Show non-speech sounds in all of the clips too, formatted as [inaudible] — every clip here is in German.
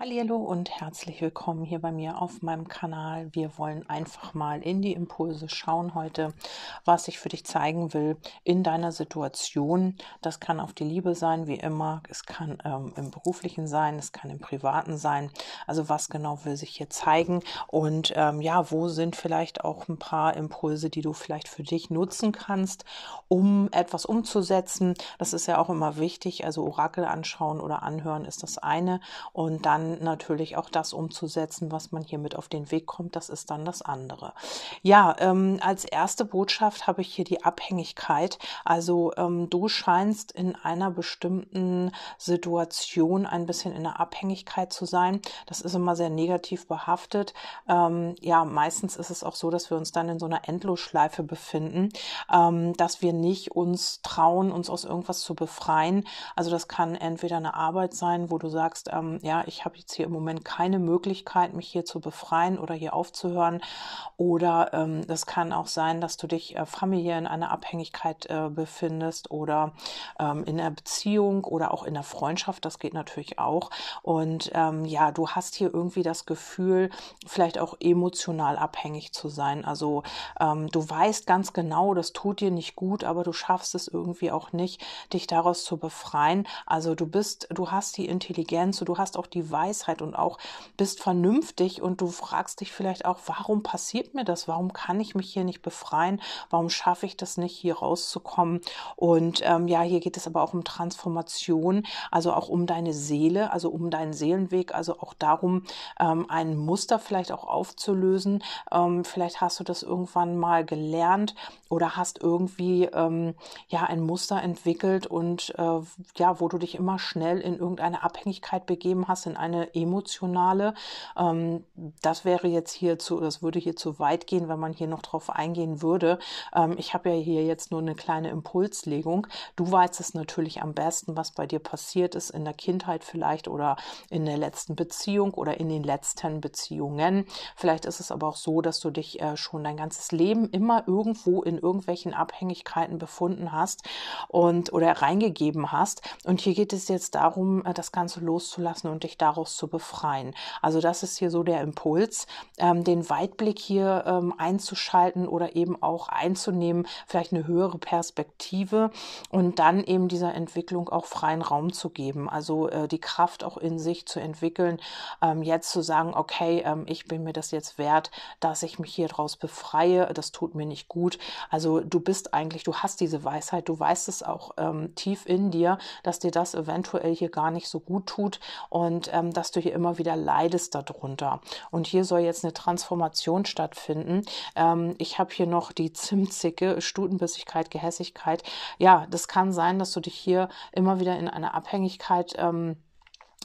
Hallo und herzlich willkommen hier bei mir auf meinem Kanal. Wir wollen einfach mal in die Impulse schauen heute, was ich für dich zeigen will in deiner Situation. Das kann auf die Liebe sein, wie immer. Es kann ähm, im beruflichen sein, es kann im privaten sein. Also was genau will sich hier zeigen und ähm, ja, wo sind vielleicht auch ein paar Impulse, die du vielleicht für dich nutzen kannst, um etwas umzusetzen. Das ist ja auch immer wichtig. Also Orakel anschauen oder anhören ist das eine und dann natürlich auch das umzusetzen, was man hier mit auf den Weg kommt, das ist dann das andere. Ja, ähm, als erste Botschaft habe ich hier die Abhängigkeit. Also ähm, du scheinst in einer bestimmten Situation ein bisschen in der Abhängigkeit zu sein. Das ist immer sehr negativ behaftet. Ähm, ja, meistens ist es auch so, dass wir uns dann in so einer Endlosschleife befinden, ähm, dass wir nicht uns trauen, uns aus irgendwas zu befreien. Also das kann entweder eine Arbeit sein, wo du sagst, ähm, ja, ich habe jetzt hier im Moment keine Möglichkeit, mich hier zu befreien oder hier aufzuhören. Oder ähm, kann auch sein, dass du dich äh, familiär in einer Abhängigkeit äh, befindest oder ähm, in einer Beziehung oder auch in der Freundschaft. Das geht natürlich auch. Und ähm, ja, du hast hier irgendwie das Gefühl, vielleicht auch emotional abhängig zu sein. Also ähm, du weißt ganz genau, das tut dir nicht gut, aber du schaffst es irgendwie auch nicht, dich daraus zu befreien. Also du bist, du hast die Intelligenz, du hast auch die Weisheit, Weisheit und auch bist vernünftig und du fragst dich vielleicht auch, warum passiert mir das? Warum kann ich mich hier nicht befreien? Warum schaffe ich das nicht, hier rauszukommen? Und ähm, ja, hier geht es aber auch um Transformation, also auch um deine Seele, also um deinen Seelenweg, also auch darum, ähm, ein Muster vielleicht auch aufzulösen. Ähm, vielleicht hast du das irgendwann mal gelernt oder hast irgendwie ähm, ja ein Muster entwickelt und äh, ja, wo du dich immer schnell in irgendeine Abhängigkeit begeben hast, in eine emotionale. Ähm, das wäre jetzt hier zu, das würde hier zu weit gehen, wenn man hier noch drauf eingehen würde. Ähm, ich habe ja hier jetzt nur eine kleine Impulslegung. Du weißt es natürlich am besten, was bei dir passiert ist in der Kindheit vielleicht oder in der letzten Beziehung oder in den letzten Beziehungen. Vielleicht ist es aber auch so, dass du dich äh, schon dein ganzes Leben immer irgendwo in irgendwelchen Abhängigkeiten befunden hast und oder reingegeben hast. Und hier geht es jetzt darum, äh, das Ganze loszulassen und dich daraus zu befreien. Also das ist hier so der Impuls, ähm, den Weitblick hier ähm, einzuschalten oder eben auch einzunehmen, vielleicht eine höhere Perspektive und dann eben dieser Entwicklung auch freien Raum zu geben. Also äh, die Kraft auch in sich zu entwickeln, ähm, jetzt zu sagen, okay, ähm, ich bin mir das jetzt wert, dass ich mich hier draus befreie, das tut mir nicht gut. Also du bist eigentlich, du hast diese Weisheit, du weißt es auch ähm, tief in dir, dass dir das eventuell hier gar nicht so gut tut und ähm, dass du hier immer wieder leidest darunter. Und hier soll jetzt eine Transformation stattfinden. Ähm, ich habe hier noch die Zimtzicke, Stutenbissigkeit, Gehässigkeit. Ja, das kann sein, dass du dich hier immer wieder in eine Abhängigkeit ähm,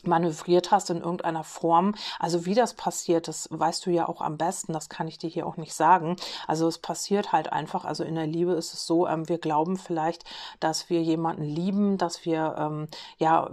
manövriert hast in irgendeiner Form. Also wie das passiert, das weißt du ja auch am besten, das kann ich dir hier auch nicht sagen. Also es passiert halt einfach, also in der Liebe ist es so, ähm, wir glauben vielleicht, dass wir jemanden lieben, dass wir ähm, ja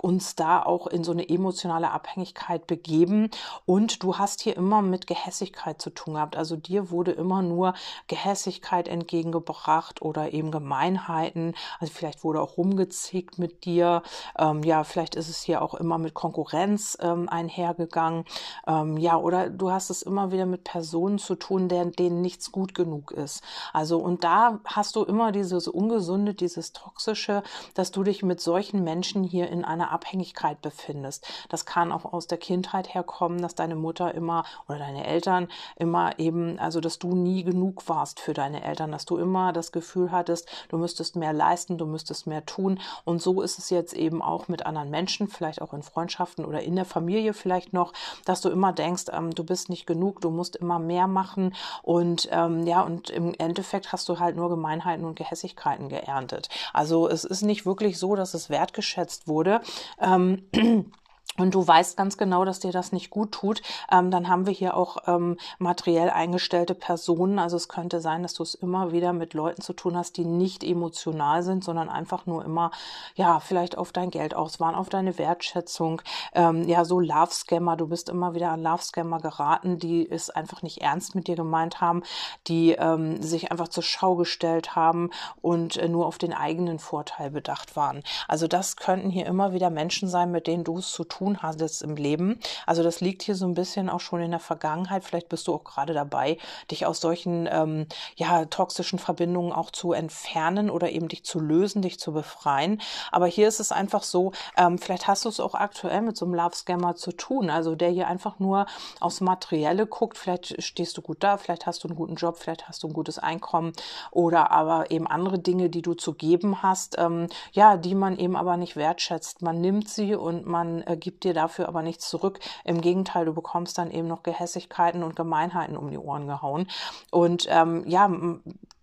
uns da auch in so eine emotionale Abhängigkeit begeben und du hast hier immer mit Gehässigkeit zu tun gehabt. Also dir wurde immer nur Gehässigkeit entgegengebracht oder eben Gemeinheiten. Also vielleicht wurde auch rumgezickt mit dir. Ähm, ja, vielleicht ist es hier auch immer mit Konkurrenz ähm, einhergegangen. Ähm, ja, oder du hast es immer wieder mit Personen zu tun, deren, denen nichts gut genug ist. Also, und da hast du immer dieses Ungesunde, dieses Toxische, dass du dich mit solchen Menschen hier in einer Abhängigkeit befindest. Das kann auch aus der Kindheit herkommen, dass deine Mutter immer oder deine Eltern immer eben, also dass du nie genug warst für deine Eltern, dass du immer das Gefühl hattest, du müsstest mehr leisten, du müsstest mehr tun. Und so ist es jetzt eben auch mit anderen Menschen, vielleicht auch auch in Freundschaften oder in der Familie vielleicht noch, dass du immer denkst, ähm, du bist nicht genug, du musst immer mehr machen und ähm, ja, und im Endeffekt hast du halt nur Gemeinheiten und Gehässigkeiten geerntet. Also es ist nicht wirklich so, dass es wertgeschätzt wurde. Ähm, [clears throat] und du weißt ganz genau, dass dir das nicht gut tut, ähm, dann haben wir hier auch ähm, materiell eingestellte Personen. Also es könnte sein, dass du es immer wieder mit Leuten zu tun hast, die nicht emotional sind, sondern einfach nur immer, ja, vielleicht auf dein Geld aus waren, auf deine Wertschätzung. Ähm, ja, so Love-Scammer, du bist immer wieder an Love-Scammer geraten, die es einfach nicht ernst mit dir gemeint haben, die ähm, sich einfach zur Schau gestellt haben und äh, nur auf den eigenen Vorteil bedacht waren. Also das könnten hier immer wieder Menschen sein, mit denen du es zu tun tun hattest im Leben. Also das liegt hier so ein bisschen auch schon in der Vergangenheit. Vielleicht bist du auch gerade dabei, dich aus solchen ähm, ja, toxischen Verbindungen auch zu entfernen oder eben dich zu lösen, dich zu befreien. Aber hier ist es einfach so, ähm, vielleicht hast du es auch aktuell mit so einem Love Scammer zu tun, also der hier einfach nur aufs Materielle guckt. Vielleicht stehst du gut da, vielleicht hast du einen guten Job, vielleicht hast du ein gutes Einkommen oder aber eben andere Dinge, die du zu geben hast, ähm, ja, die man eben aber nicht wertschätzt. Man nimmt sie und man äh, gibt dir dafür aber nichts zurück. Im Gegenteil, du bekommst dann eben noch Gehässigkeiten und Gemeinheiten um die Ohren gehauen. Und ähm, ja,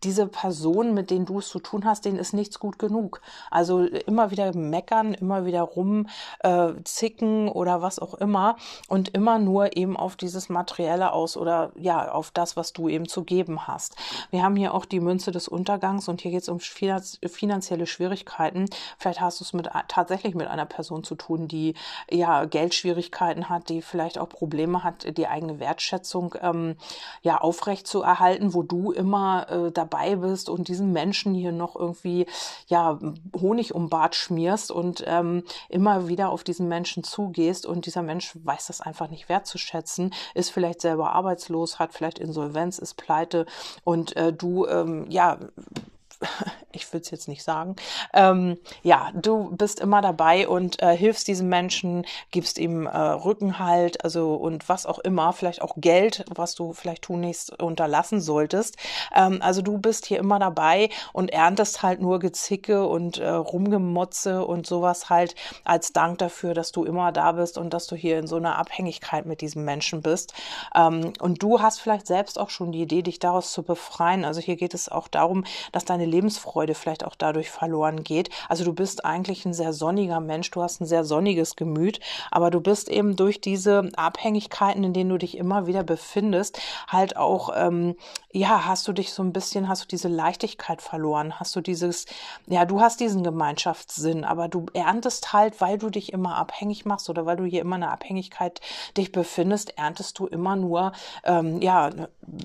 diese Personen, mit denen du es zu tun hast, denen ist nichts gut genug. Also immer wieder meckern, immer wieder rumzicken äh, oder was auch immer und immer nur eben auf dieses Materielle aus oder ja, auf das, was du eben zu geben hast. Wir haben hier auch die Münze des Untergangs und hier geht es um finanzielle Schwierigkeiten. Vielleicht hast du es mit tatsächlich mit einer Person zu tun, die ja Geldschwierigkeiten hat, die vielleicht auch Probleme hat, die eigene Wertschätzung ähm, ja aufrecht zu erhalten, wo du immer äh, dabei bist und diesen Menschen hier noch irgendwie ja Honig um Bart schmierst und ähm, immer wieder auf diesen Menschen zugehst und dieser Mensch weiß das einfach nicht wertzuschätzen, ist vielleicht selber arbeitslos, hat vielleicht Insolvenz, ist pleite und äh, du ähm, ja [laughs] ich will es jetzt nicht sagen, ähm, ja, du bist immer dabei und äh, hilfst diesem Menschen, gibst ihm äh, Rückenhalt, also und was auch immer, vielleicht auch Geld, was du vielleicht tunlichst unterlassen solltest. Ähm, also du bist hier immer dabei und erntest halt nur Gezicke und äh, Rumgemotze und sowas halt als Dank dafür, dass du immer da bist und dass du hier in so einer Abhängigkeit mit diesem Menschen bist. Ähm, und du hast vielleicht selbst auch schon die Idee, dich daraus zu befreien. Also hier geht es auch darum, dass deine Lebensfreude vielleicht auch dadurch verloren geht. Also du bist eigentlich ein sehr sonniger Mensch, du hast ein sehr sonniges Gemüt, aber du bist eben durch diese Abhängigkeiten, in denen du dich immer wieder befindest, halt auch, ähm, ja, hast du dich so ein bisschen, hast du diese Leichtigkeit verloren, hast du dieses, ja, du hast diesen Gemeinschaftssinn, aber du erntest halt, weil du dich immer abhängig machst oder weil du hier immer eine Abhängigkeit dich befindest, erntest du immer nur, ähm, ja,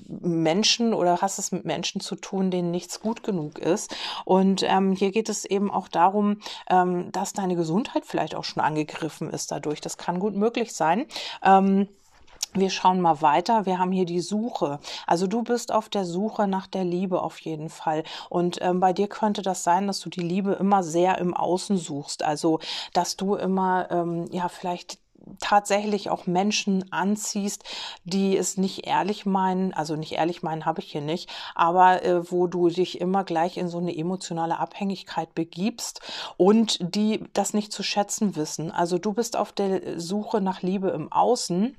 Menschen oder hast es mit Menschen zu tun, denen nichts gut genug genug ist. Und ähm, hier geht es eben auch darum, ähm, dass deine Gesundheit vielleicht auch schon angegriffen ist dadurch. Das kann gut möglich sein. Ähm, wir schauen mal weiter. Wir haben hier die Suche. Also du bist auf der Suche nach der Liebe auf jeden Fall. Und ähm, bei dir könnte das sein, dass du die Liebe immer sehr im Außen suchst. Also dass du immer ähm, ja vielleicht tatsächlich auch Menschen anziehst, die es nicht ehrlich meinen, also nicht ehrlich meinen habe ich hier nicht, aber äh, wo du dich immer gleich in so eine emotionale Abhängigkeit begibst und die das nicht zu schätzen wissen. Also du bist auf der Suche nach Liebe im Außen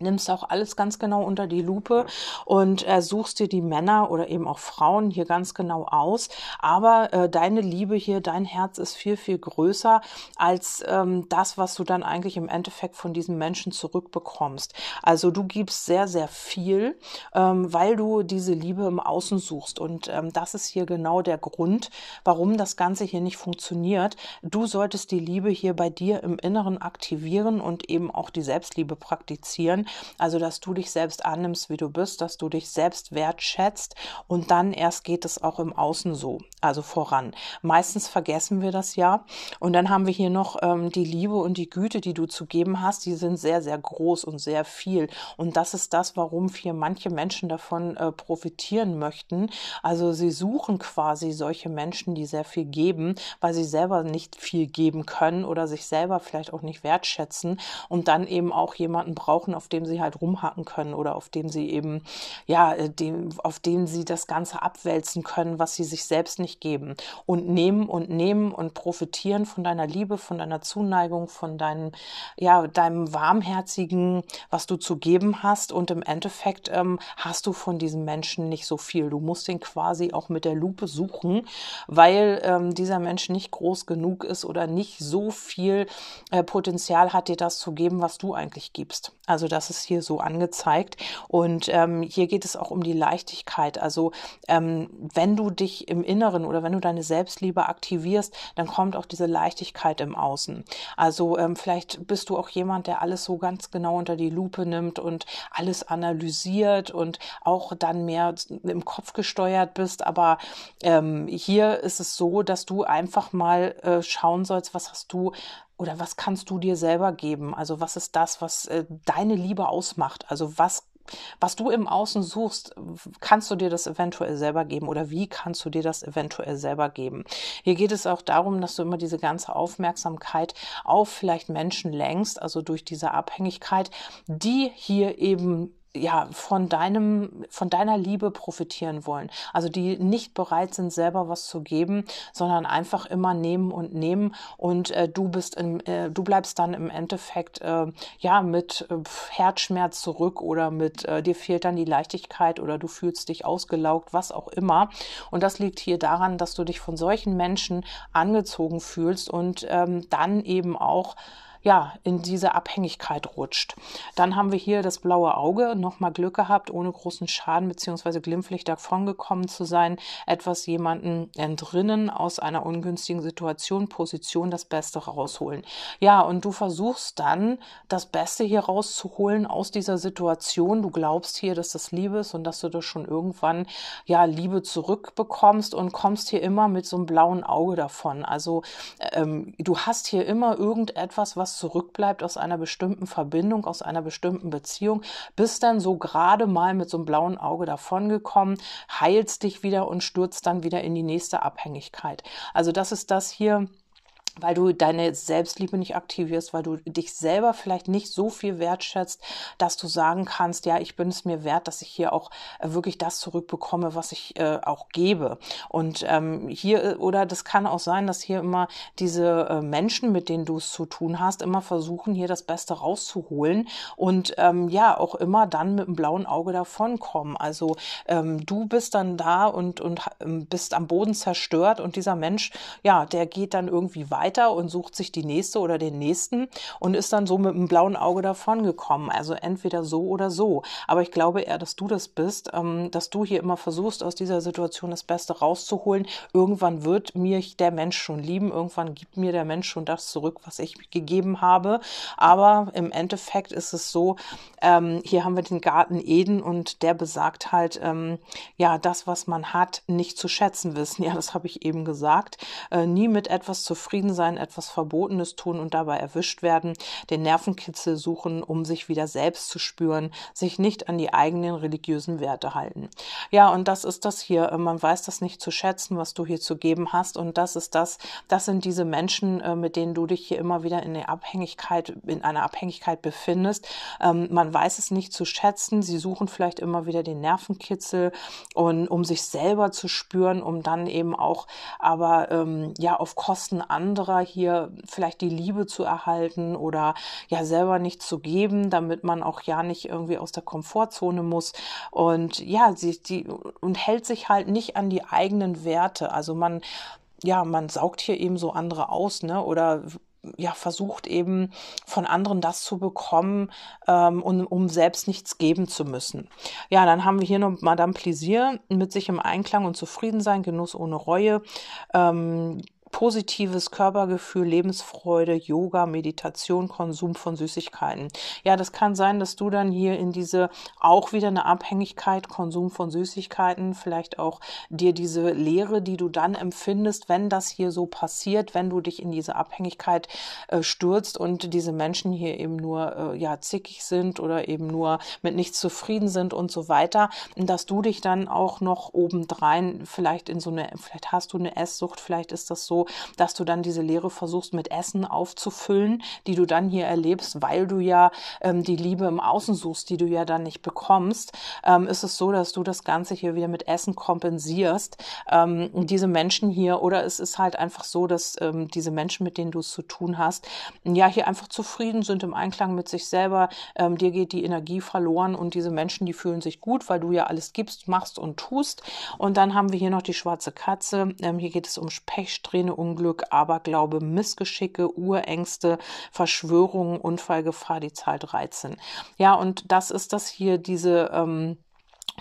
nimmst auch alles ganz genau unter die Lupe und äh, suchst dir die Männer oder eben auch Frauen hier ganz genau aus. Aber äh, deine Liebe hier, dein Herz ist viel, viel größer als ähm, das, was du dann eigentlich im Endeffekt von diesen Menschen zurückbekommst. Also du gibst sehr, sehr viel, ähm, weil du diese Liebe im Außen suchst. Und ähm, das ist hier genau der Grund, warum das Ganze hier nicht funktioniert. Du solltest die Liebe hier bei dir im Inneren aktivieren und eben auch die Selbstliebe praktizieren also, dass du dich selbst annimmst, wie du bist, dass du dich selbst wertschätzt und dann erst geht es auch im Außen so, also voran. Meistens vergessen wir das ja. Und dann haben wir hier noch ähm, die Liebe und die Güte, die du zu geben hast, die sind sehr, sehr groß und sehr viel. Und das ist das, warum hier manche Menschen davon äh, profitieren möchten. Also sie suchen quasi solche Menschen, die sehr viel geben, weil sie selber nicht viel geben können oder sich selber vielleicht auch nicht wertschätzen und dann eben auch jemanden brauchen, auf den dem sie halt rumhacken können oder auf dem sie eben, ja, äh, dem, auf dem sie das Ganze abwälzen können, was sie sich selbst nicht geben. Und nehmen und nehmen und profitieren von deiner Liebe, von deiner Zuneigung, von deinem, ja, deinem warmherzigen, was du zu geben hast. Und im Endeffekt ähm, hast du von diesem Menschen nicht so viel. Du musst ihn quasi auch mit der Lupe suchen, weil ähm, dieser Mensch nicht groß genug ist oder nicht so viel äh, Potenzial hat, dir das zu geben, was du eigentlich gibst. Also das ist hier so angezeigt. Und ähm, hier geht es auch um die Leichtigkeit. Also ähm, wenn du dich im Inneren oder wenn du deine Selbstliebe aktivierst, dann kommt auch diese Leichtigkeit im Außen. Also ähm, vielleicht bist du auch jemand, der alles so ganz genau unter die Lupe nimmt und alles analysiert und auch dann mehr im Kopf gesteuert bist. Aber ähm, hier ist es so, dass du einfach mal äh, schauen sollst, was hast du oder was kannst du dir selber geben? Also was ist das, was äh, deine Liebe ausmacht? Also was was du im Außen suchst, kannst du dir das eventuell selber geben oder wie kannst du dir das eventuell selber geben? Hier geht es auch darum, dass du immer diese ganze Aufmerksamkeit auf vielleicht Menschen lenkst, also durch diese Abhängigkeit, die hier eben ja, von deinem, von deiner Liebe profitieren wollen. Also die nicht bereit sind, selber was zu geben, sondern einfach immer nehmen und nehmen. Und äh, du bist im, äh, du bleibst dann im Endeffekt äh, ja mit äh, Herzschmerz zurück oder mit äh, dir fehlt dann die Leichtigkeit oder du fühlst dich ausgelaugt, was auch immer. Und das liegt hier daran, dass du dich von solchen Menschen angezogen fühlst und ähm, dann eben auch ja, in diese Abhängigkeit rutscht. Dann haben wir hier das blaue Auge, nochmal Glück gehabt, ohne großen Schaden bzw. glimpflich davongekommen zu sein, etwas jemanden entrinnen aus einer ungünstigen Situation, Position, das Beste rausholen. Ja, und du versuchst dann, das Beste hier rauszuholen aus dieser Situation. Du glaubst hier, dass das Liebe ist und dass du das schon irgendwann, ja, Liebe zurückbekommst und kommst hier immer mit so einem blauen Auge davon. Also ähm, du hast hier immer irgendetwas, was zurückbleibt aus einer bestimmten Verbindung, aus einer bestimmten Beziehung, bist dann so gerade mal mit so einem blauen Auge davongekommen, heilst dich wieder und stürzt dann wieder in die nächste Abhängigkeit. Also das ist das hier, weil du deine Selbstliebe nicht aktivierst, weil du dich selber vielleicht nicht so viel wertschätzt, dass du sagen kannst, ja, ich bin es mir wert, dass ich hier auch äh, wirklich das zurückbekomme, was ich äh, auch gebe. Und ähm, hier, äh, oder das kann auch sein, dass hier immer diese äh, Menschen, mit denen du es zu tun hast, immer versuchen, hier das Beste rauszuholen und ähm, ja, auch immer dann mit einem blauen Auge davonkommen. Also ähm, du bist dann da und, und ähm, bist am Boden zerstört und dieser Mensch, ja, der geht dann irgendwie weiter weiter und sucht sich die nächste oder den nächsten und ist dann so mit einem blauen Auge davon gekommen. Also entweder so oder so. Aber ich glaube eher, dass du das bist, ähm, dass du hier immer versuchst, aus dieser Situation das Beste rauszuholen. Irgendwann wird mir der Mensch schon lieben, irgendwann gibt mir der Mensch schon das zurück, was ich gegeben habe. Aber im Endeffekt ist es so, ähm, hier haben wir den Garten Eden und der besagt halt, ähm, ja, das, was man hat, nicht zu schätzen wissen. [laughs] Ja, das habe ich eben gesagt. Äh, nie mit etwas zufrieden sein, etwas Verbotenes tun und dabei erwischt werden, den Nervenkitzel suchen, um sich wieder selbst zu spüren, sich nicht an die eigenen religiösen Werte halten. Ja, und das ist das hier. Äh, man weiß das nicht zu schätzen, was du hier zu geben hast. Und das ist das, das sind diese Menschen, äh, mit denen du dich hier immer wieder in der Abhängigkeit, in einer Abhängigkeit befindest. Ähm, man weiß es nicht zu schätzen. Sie suchen vielleicht immer wieder den Nervenkitzel und um sich selber zu spüren, um dann eben auch aber ähm, ja auf Kosten anderer anderer hier vielleicht die Liebe zu erhalten oder ja selber nicht zu geben, damit man auch ja nicht irgendwie aus der Komfortzone muss. Und ja, sie die und hält sich halt nicht an die eigenen Werte. Also man ja, man saugt hier eben so andere aus, ne? Oder ja, versucht eben von anderen das zu bekommen, ähm, um, um selbst nichts geben zu müssen. Ja, dann haben wir hier noch Madame Plaisir mit sich im Einklang und Zufriedensein, Genuss ohne Reue. Ähm, positives Körpergefühl, Lebensfreude, Yoga, Meditation, Konsum von Süßigkeiten. Ja, das kann sein, dass du dann hier in diese auch wieder eine Abhängigkeit, Konsum von Süßigkeiten, vielleicht auch dir diese Leere, die du dann empfindest, wenn das hier so passiert, wenn du dich in diese Abhängigkeit äh, stürzt und diese Menschen hier eben nur äh, ja zickig sind oder eben nur mit nichts zufrieden sind und so weiter, dass du dich dann auch noch obendrein vielleicht in so eine, vielleicht hast du eine Esssucht, vielleicht ist das so, dass du dann diese Leere versuchst mit Essen aufzufüllen, die du dann hier erlebst, weil du ja ähm, die Liebe im Außen suchst, die du ja dann nicht bekommst, ähm, ist es so, dass du das Ganze hier wieder mit Essen kompensierst. Ähm, diese Menschen hier, oder es ist halt einfach so, dass ähm, diese Menschen, mit denen du es zu tun hast, ja, hier einfach zufrieden sind im Einklang mit sich selber. Ähm, dir geht die Energie verloren und diese Menschen, die fühlen sich gut, weil du ja alles gibst, machst und tust. Und dann haben wir hier noch die schwarze Katze. Ähm, hier geht es um Pechsträhne, Unglück, Aberglaube, Missgeschicke, Urängste, Verschwörungen, Unfallgefahr, die Zahl 13. Ja, und das ist das hier, diese ähm,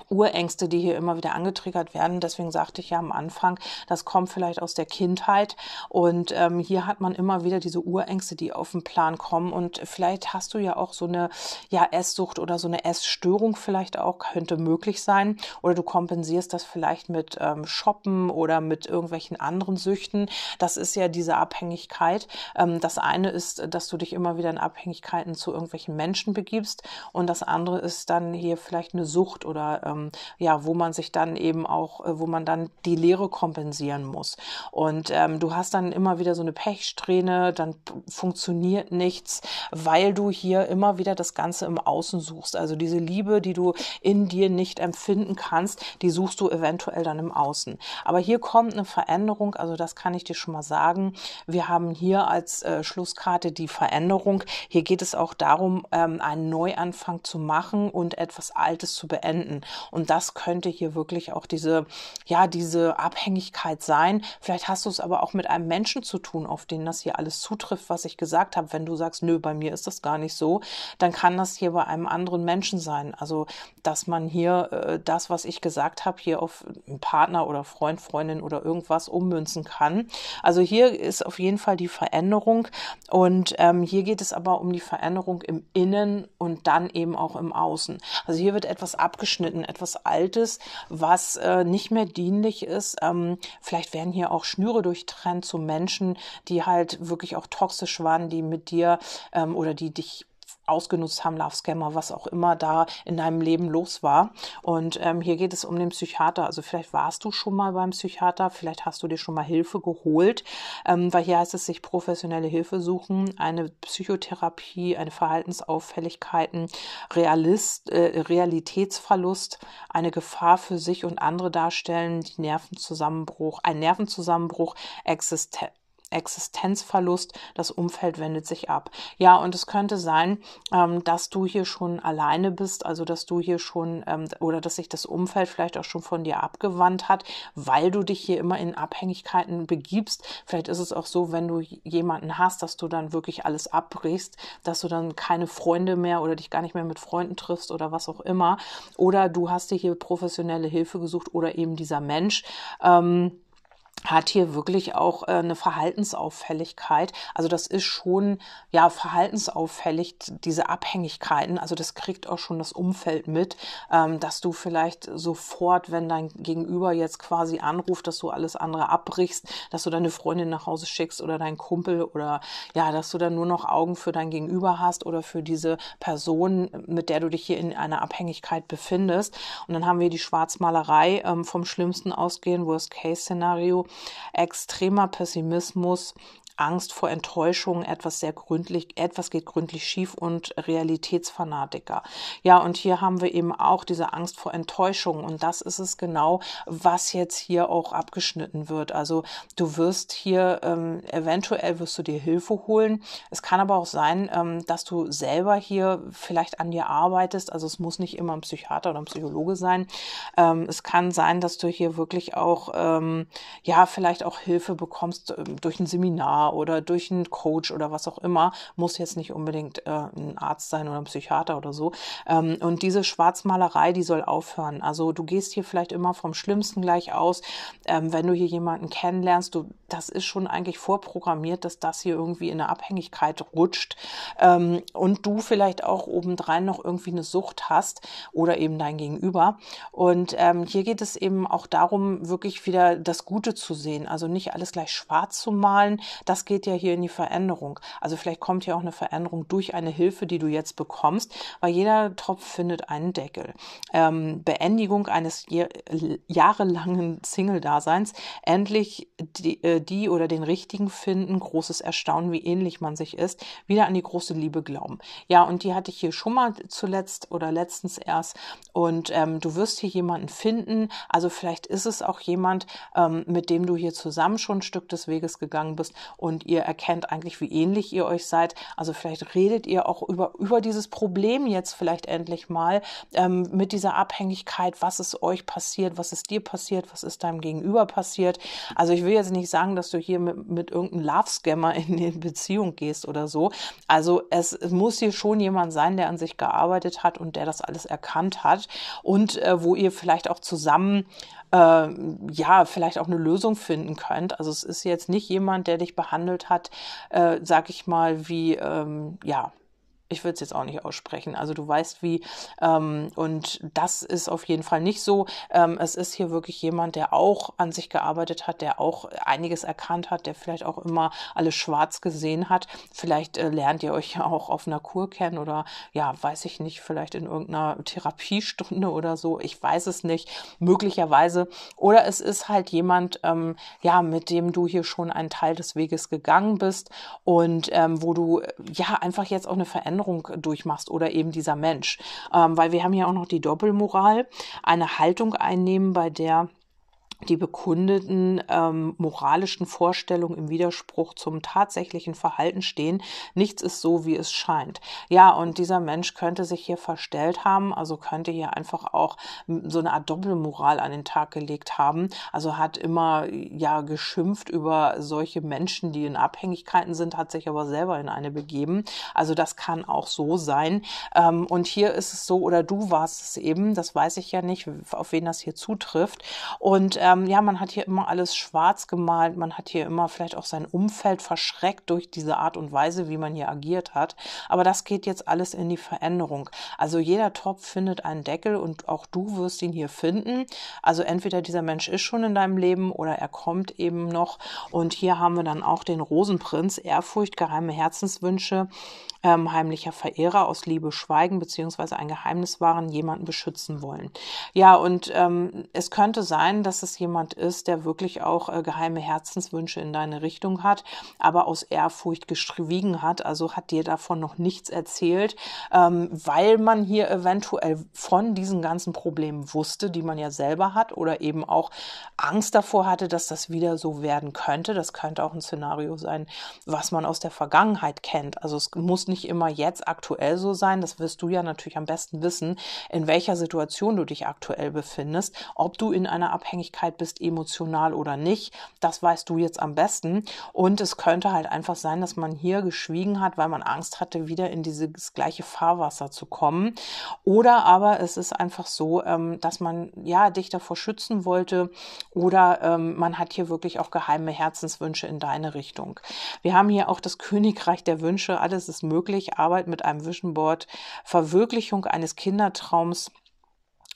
Urängste, die hier immer wieder angetriggert werden. Deswegen sagte ich ja am Anfang, das kommt vielleicht aus der Kindheit. Und ähm, hier hat man immer wieder diese Urängste, die auf den Plan kommen. Und vielleicht hast du ja auch so eine ja, Esssucht oder so eine Essstörung vielleicht auch, könnte möglich sein. Oder du kompensierst das vielleicht mit ähm, Shoppen oder mit irgendwelchen anderen Süchten. Das ist ja diese Abhängigkeit. Ähm, das eine ist, dass du dich immer wieder in Abhängigkeiten zu irgendwelchen Menschen begibst. Und das andere ist dann hier vielleicht eine Sucht oder ähm, ja, wo man sich dann eben auch, äh, wo man dann die Leere kompensieren muss. Und ähm, du hast dann immer wieder so eine Pechsträhne, dann funktioniert nichts, weil du hier immer wieder das Ganze im Außen suchst. Also diese Liebe, die du in dir nicht empfinden kannst, die suchst du eventuell dann im Außen. Aber hier kommt eine Veränderung, also das kann ich dir schon mal sagen. Wir haben hier als äh, Schlusskarte die Veränderung. Hier geht es auch darum, ähm, einen Neuanfang zu machen und etwas Altes zu beenden. Und das könnte hier wirklich auch diese, ja, diese Abhängigkeit sein. Vielleicht hast du es aber auch mit einem Menschen zu tun, auf den das hier alles zutrifft, was ich gesagt habe. Wenn du sagst, nö, bei mir ist das gar nicht so, dann kann das hier bei einem anderen Menschen sein. Also, dass man hier äh, das, was ich gesagt habe, hier auf einen Partner oder Freund, Freundin oder irgendwas ummünzen kann. Also hier ist auf jeden Fall die Veränderung und ähm, hier geht es aber um die Veränderung im Innen und dann eben auch im Außen. Also hier wird etwas abgeschnitten, etwas Altes, was äh, nicht mehr dienlich ist. Ähm, vielleicht werden hier auch Schnüre durchtrennt zu Menschen, die halt wirklich auch toxisch waren, die mit dir ähm, oder die dich ausgenutzt haben, Love Scammer, was auch immer da in deinem Leben los war. Und ähm, hier geht es um den Psychiater. Also vielleicht warst du schon mal beim Psychiater, vielleicht hast du dir schon mal Hilfe geholt, ähm, weil hier heißt es sich professionelle Hilfe suchen, eine Psychotherapie, eine Verhaltensauffälligkeiten, Realist, äh, Realitätsverlust, eine Gefahr für sich und andere darstellen, die Nervenzusammenbruch, ein Nervenzusammenbruch, Existenz Existenzverlust, das Umfeld wendet sich ab. Ja, und es könnte sein, ähm, dass du hier schon alleine bist, also dass du hier schon ähm, oder dass sich das Umfeld vielleicht auch schon von dir abgewandt hat, weil du dich hier immer in Abhängigkeiten begibst. Vielleicht ist es auch so, wenn du jemanden hast, dass du dann wirklich alles abbrichst, dass du dann keine Freunde mehr oder dich gar nicht mehr mit Freunden triffst oder was auch immer. Oder du hast dir hier professionelle Hilfe gesucht oder eben dieser Mensch. Ähm, hat hier wirklich auch äh, eine Verhaltensauffälligkeit. Also das ist schon ja verhaltensauffällig, diese Abhängigkeiten. Also das kriegt auch schon das Umfeld mit, ähm, dass du vielleicht sofort, wenn dein Gegenüber jetzt quasi anruft, dass du alles andere abbrichst, dass du deine Freundin nach Hause schickst oder deinen Kumpel oder ja, dass du dann nur noch Augen für dein Gegenüber hast oder für diese Person, mit der du dich hier in einer Abhängigkeit befindest. Und dann haben wir die Schwarzmalerei ähm, vom Schlimmsten ausgehen, Worst-Case-Szenario extremer Pessimismus, Angst vor Enttäuschung, etwas sehr gründlich, etwas geht gründlich schief und Realitätsfanatiker. Ja, und hier haben wir eben auch diese Angst vor Enttäuschung und das ist es genau, was jetzt hier auch abgeschnitten wird. Also du wirst hier ähm, eventuell wirst du dir Hilfe holen. Es kann aber auch sein, ähm, dass du selber hier vielleicht an dir arbeitest. Also es muss nicht immer ein Psychiater oder ein Psychologe sein. Ähm, es kann sein, dass du hier wirklich auch ähm, ja vielleicht auch Hilfe bekommst ähm, durch ein Seminar oder durch einen Coach oder was auch immer, muss jetzt nicht unbedingt äh, ein Arzt sein oder ein Psychiater oder so. Ähm, und diese Schwarzmalerei, die soll aufhören. Also du gehst hier vielleicht immer vom Schlimmsten gleich aus. Ähm, wenn du hier jemanden kennenlernst, du, das ist schon eigentlich vorprogrammiert, dass das hier irgendwie in eine Abhängigkeit rutscht ähm, und du vielleicht auch obendrein noch irgendwie eine Sucht hast oder eben dein Gegenüber. Und ähm, hier geht es eben auch darum, wirklich wieder das Gute zu sehen. Also nicht alles gleich schwarz zu malen. Das das geht ja hier in die Veränderung. Also vielleicht kommt ja auch eine Veränderung durch eine Hilfe, die du jetzt bekommst, weil jeder Topf findet einen Deckel. Ähm, Beendigung eines jahrelangen Single-Daseins, endlich die, äh, die oder den richtigen finden, großes Erstaunen, wie ähnlich man sich ist, wieder an die große Liebe glauben. Ja, und die hatte ich hier schon mal zuletzt oder letztens erst. Und ähm, du wirst hier jemanden finden. Also vielleicht ist es auch jemand, ähm, mit dem du hier zusammen schon ein Stück des Weges gegangen bist und ihr erkennt eigentlich, wie ähnlich ihr euch seid. Also vielleicht redet ihr auch über, über dieses Problem jetzt vielleicht endlich mal ähm, mit dieser Abhängigkeit, was ist euch passiert, was ist dir passiert, was ist deinem Gegenüber passiert. Also ich will jetzt nicht sagen, dass du hier mit, mit irgendeinem Love-Scammer in die Beziehung gehst oder so. Also es, es muss hier schon jemand sein, der an sich gearbeitet hat und der das alles erkannt hat und äh, wo ihr vielleicht auch zusammen äh, ja, vielleicht auch eine Lösung finden könnt. Also es ist jetzt nicht jemand, der dich behandelt hat, äh, sag ich mal, wie, ähm, ja, ich würde es jetzt auch nicht aussprechen. Also du weißt wie. Ähm, und das ist auf jeden Fall nicht so. Ähm, es ist hier wirklich jemand, der auch an sich gearbeitet hat, der auch einiges erkannt hat, der vielleicht auch immer alles schwarz gesehen hat. Vielleicht äh, lernt ihr euch ja auch auf einer Kur kennen oder ja, weiß ich nicht, vielleicht in irgendeiner Therapiestunde oder so. Ich weiß es nicht. Möglicherweise. Oder es ist halt jemand, ähm, ja, mit dem du hier schon einen Teil des Weges gegangen bist und ähm, wo du ja einfach jetzt auch eine Veränderung Veränderung durchmachst oder eben dieser Mensch. Ähm, weil wir haben ja auch noch die Doppelmoral, eine Haltung einnehmen, bei der die bekundeten ähm, moralischen Vorstellungen im Widerspruch zum tatsächlichen Verhalten stehen. Nichts ist so, wie es scheint. Ja, und dieser Mensch könnte sich hier verstellt haben, also könnte hier einfach auch so eine Art Doppelmoral an den Tag gelegt haben. Also hat immer ja geschimpft über solche Menschen, die in Abhängigkeiten sind, hat sich aber selber in eine begeben. Also das kann auch so sein. Ähm, und hier ist es so, oder du warst es eben, das weiß ich ja nicht, auf wen das hier zutrifft. Und ähm, ja, man hat hier immer alles schwarz gemalt, man hat hier immer vielleicht auch sein Umfeld verschreckt durch diese Art und Weise, wie man hier agiert hat. Aber das geht jetzt alles in die Veränderung. Also jeder Topf findet einen Deckel und auch du wirst ihn hier finden. Also entweder dieser Mensch ist schon in deinem Leben oder er kommt eben noch. Und hier haben wir dann auch den Rosenprinz, Ehrfurcht, geheime Herzenswünsche, ähm, heimlicher Verehrer aus Liebe schweigen beziehungsweise ein Geheimnis wahren, jemanden beschützen wollen. Ja, und ähm, es könnte sein, dass es jemand ist, der wirklich auch äh, geheime Herzenswünsche in deine Richtung hat, aber aus Ehrfurcht geschwiegen hat, also hat dir davon noch nichts erzählt, ähm, weil man hier eventuell von diesen ganzen Problemen wusste, die man ja selber hat oder eben auch Angst davor hatte, dass das wieder so werden könnte. Das könnte auch ein Szenario sein, was man aus der Vergangenheit kennt. Also es muss nicht nicht immer jetzt aktuell so sein. Das wirst du ja natürlich am besten wissen, in welcher Situation du dich aktuell befindest, ob du in einer Abhängigkeit bist, emotional oder nicht. Das weißt du jetzt am besten. Und es könnte halt einfach sein, dass man hier geschwiegen hat, weil man Angst hatte, wieder in dieses gleiche Fahrwasser zu kommen. Oder aber es ist einfach so, ähm, dass man ja dich davor schützen wollte oder ähm, man hat hier wirklich auch geheime Herzenswünsche in deine Richtung. Wir haben hier auch das Königreich der Wünsche. Alles ist möglich möglich. Arbeit mit einem Vision Board, Verwirklichung eines Kindertraums.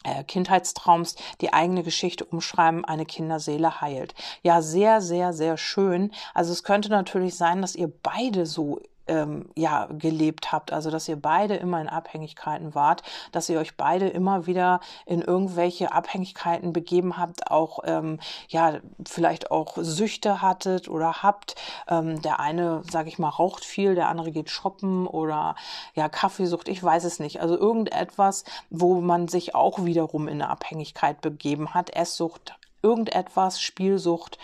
Äh, Kindheitstraums die eigene Geschichte umschreiben, eine Kinderseele heilt. Ja, sehr, sehr, sehr schön. Also es könnte natürlich sein, dass ihr beide so ähm, ja gelebt habt, also dass ihr beide immer in Abhängigkeiten wart, dass ihr euch beide immer wieder in irgendwelche Abhängigkeiten begeben habt, auch ähm, ja vielleicht auch Süchte hattet oder habt. Ähm, der eine, sage ich mal, raucht viel, der andere geht shoppen oder ja Kaffeesucht, ich weiß es nicht. Also irgendetwas, wo man sich auch wiederum in eine Abhängigkeit begeben hat, Esssucht, irgendetwas, Spielsucht.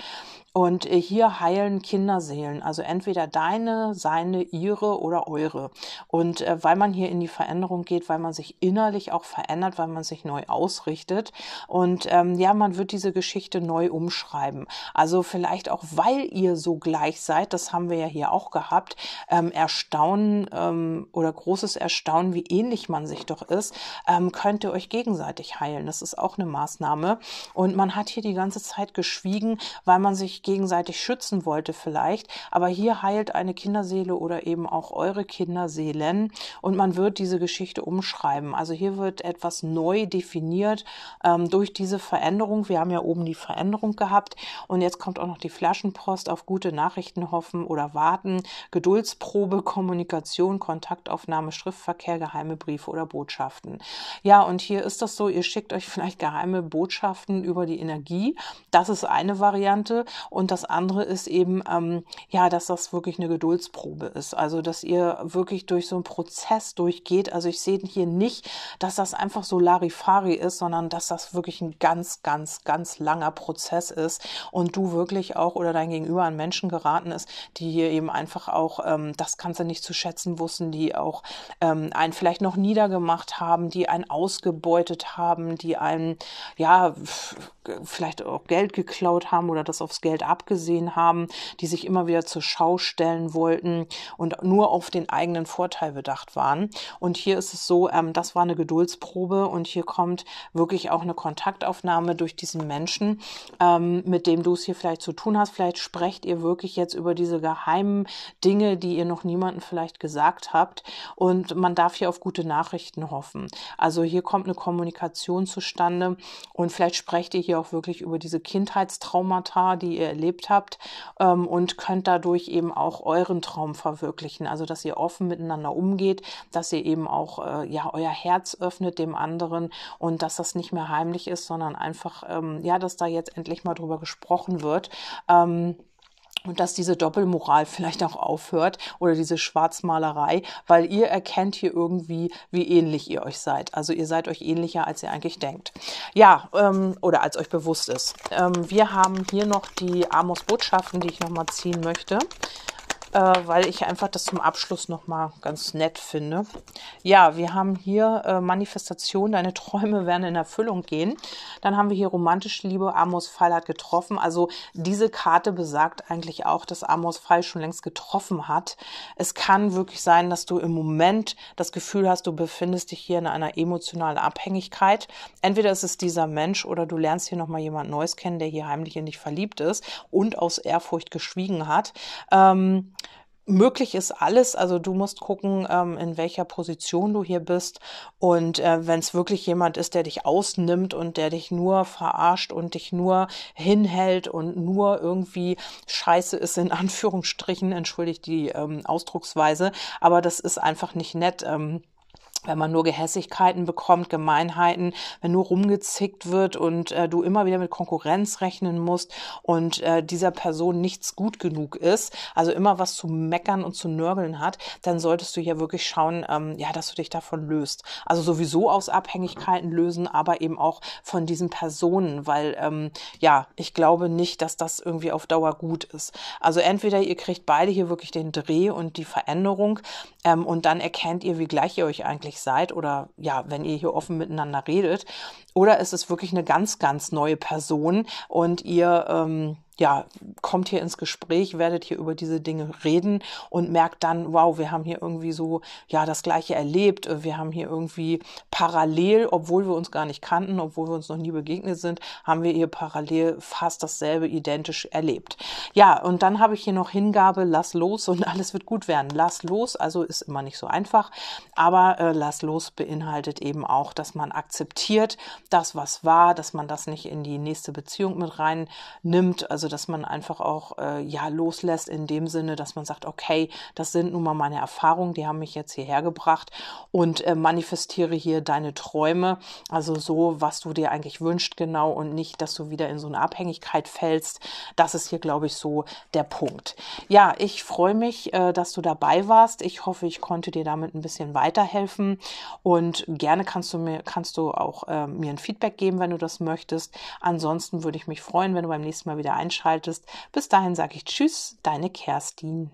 Und äh, hier heilen Kinderseelen, also entweder deine, seine, ihre oder eure. Und äh, weil man hier in die Veränderung geht, weil man sich innerlich auch verändert, weil man sich neu ausrichtet. Und ähm, ja, man wird diese Geschichte neu umschreiben. Also vielleicht auch, weil ihr so gleich seid, das haben wir ja hier auch gehabt, ähm, Erstaunen ähm, oder großes Erstaunen, wie ähnlich man sich doch ist, ähm, könnt ihr euch gegenseitig heilen. Das ist auch eine Maßnahme. Und man hat hier die ganze Zeit geschwiegen, weil man sich gegenseitig schützen wollte vielleicht. Aber hier heilt eine Kinderseele oder eben auch eure Kinderseelen und man wird diese Geschichte umschreiben. Also hier wird etwas neu definiert ähm, durch diese Veränderung. Wir haben ja oben die Veränderung gehabt und jetzt kommt auch noch die Flaschenpost auf gute Nachrichten hoffen oder warten, Geduldsprobe, [laughs] Kommunikation, Kontaktaufnahme, Schriftverkehr, geheime Briefe oder Botschaften. Ja, und hier ist das so, ihr schickt euch [laughs] vielleicht geheime Botschaften über die Energie. Das ist eine Variante. Und das andere ist eben, ähm, ja, dass das wirklich eine Geduldsprobe ist. Also, dass ihr wirklich durch so einen Prozess durchgeht. Also, ich sehe hier nicht, dass das einfach so Larifari ist, sondern dass das wirklich ein ganz, ganz, ganz langer Prozess ist und du wirklich auch oder dein Gegenüber an Menschen geraten ist, die hier eben einfach auch ähm, das Ganze nicht zu schätzen wussten, die auch ähm, einen vielleicht noch niedergemacht haben, die einen ausgebeutet haben, die einen, ja, vielleicht auch Geld geklaut haben oder das aufs Geld abgesehen haben, die sich immer wieder zur Schau stellen wollten und nur auf den eigenen Vorteil bedacht waren. Und hier ist es so, ähm, das war eine Geduldsprobe und hier kommt wirklich auch eine Kontaktaufnahme durch diesen Menschen, ähm, mit dem du es hier vielleicht zu tun hast. Vielleicht sprecht ihr wirklich jetzt über diese geheimen Dinge, die ihr noch niemandem vielleicht gesagt habt. Und man darf hier auf gute Nachrichten hoffen. Also hier kommt eine Kommunikation zustande und vielleicht sprecht ihr hier auch wirklich über diese Kindheitstraumata, die ihr erlebt habt ähm, und könnt dadurch eben auch euren Traum verwirklichen. Also, dass ihr offen miteinander umgeht, dass ihr eben auch äh, ja euer Herz öffnet dem anderen und dass das nicht mehr heimlich ist, sondern einfach ähm, ja, dass da jetzt endlich mal drüber gesprochen wird. Ähm, und dass diese Doppelmoral vielleicht auch aufhört oder diese Schwarzmalerei, weil ihr erkennt hier irgendwie, wie ähnlich ihr euch seid. Also ihr seid euch ähnlicher, als ihr eigentlich denkt. Ja, ähm, oder als euch bewusst ist. Ähm, wir haben hier noch die Amos-Botschaften, die ich nochmal ziehen möchte weil ich einfach das zum Abschluss nochmal ganz nett finde. Ja, wir haben hier äh, Manifestation, deine [laughs] Träume werden in Erfüllung gehen. Dann haben wir hier romantische Liebe, Amos Pfeil hat getroffen. Also diese Karte besagt eigentlich auch, dass Amos Pfeil schon längst getroffen hat. Es kann wirklich sein, dass du im Moment das Gefühl hast, du befindest dich hier in einer emotionalen Abhängigkeit. Entweder ist es dieser Mensch oder du lernst hier nochmal jemand Neues kennen, der hier heimlich in dich verliebt ist und aus Ehrfurcht geschwiegen hat. Ähm, möglich ist alles. Also du musst gucken, ähm, in welcher Position du hier bist. Und äh, wenn es wirklich jemand ist, der dich ausnimmt und der dich nur verarscht und dich nur hinhält und nur irgendwie scheiße ist, in [laughs] Anführungsstrichen, entschuldigt die ähm, Ausdrucksweise, aber das ist einfach nicht nett. Ähm, wenn man nur Gehässigkeiten bekommt, Gemeinheiten, wenn nur rumgezickt wird und äh, du immer wieder mit Konkurrenz rechnen musst und äh, dieser Person nichts gut genug ist, also immer was zu meckern und zu nörgeln hat, dann solltest du hier wirklich schauen, ähm, ja, dass du dich davon löst. Also sowieso aus Abhängigkeiten lösen, aber eben auch von diesen Personen, weil ähm, ja, ich glaube nicht, dass das irgendwie auf Dauer gut ist. Also entweder ihr kriegt beide hier wirklich den Dreh und die Veränderung ähm, und dann erkennt ihr, wie gleich ihr euch eigentlich seid oder ja, wenn ihr hier offen miteinander redet. Oder ist es wirklich eine ganz, ganz neue Person und ihr ähm, ja, kommt hier ins Gespräch, werdet hier über diese Dinge reden und merkt dann, wow, wir haben hier irgendwie so, ja, das Gleiche erlebt. Wir haben hier irgendwie parallel, obwohl wir uns gar nicht kannten, obwohl wir uns noch nie begegnet sind, haben wir hier parallel fast dasselbe identisch erlebt. Ja, und dann habe ich hier noch Hingabe, lass los und [laughs] alles wird gut werden. Lass los, also ist immer nicht so einfach, aber äh, lass los beinhaltet eben auch, dass man akzeptiert, das, was war, dass man das nicht in die nächste Beziehung mit rein nimmt, also also, dass man einfach auch äh, ja loslässt in dem Sinne, dass man sagt, okay, das sind nun mal meine Erfahrungen, die haben mich jetzt hierher gebracht und äh, manifestiere hier deine Träume, also so, was du dir eigentlich wünscht genau und nicht, dass du wieder in so eine Abhängigkeit fällst. Das ist hier, glaube ich, so der Punkt. Ja, ich freue mich, äh, dass du dabei warst. Ich hoffe, ich konnte dir damit ein bisschen weiterhelfen und gerne kannst du mir kannst du auch äh, mir ein Feedback geben, wenn du das möchtest. Ansonsten würde ich mich freuen, wenn du beim nächsten Mal wieder einschaltest einschaltest. Bis dahin sage ich Tschüss, deine Kerstin.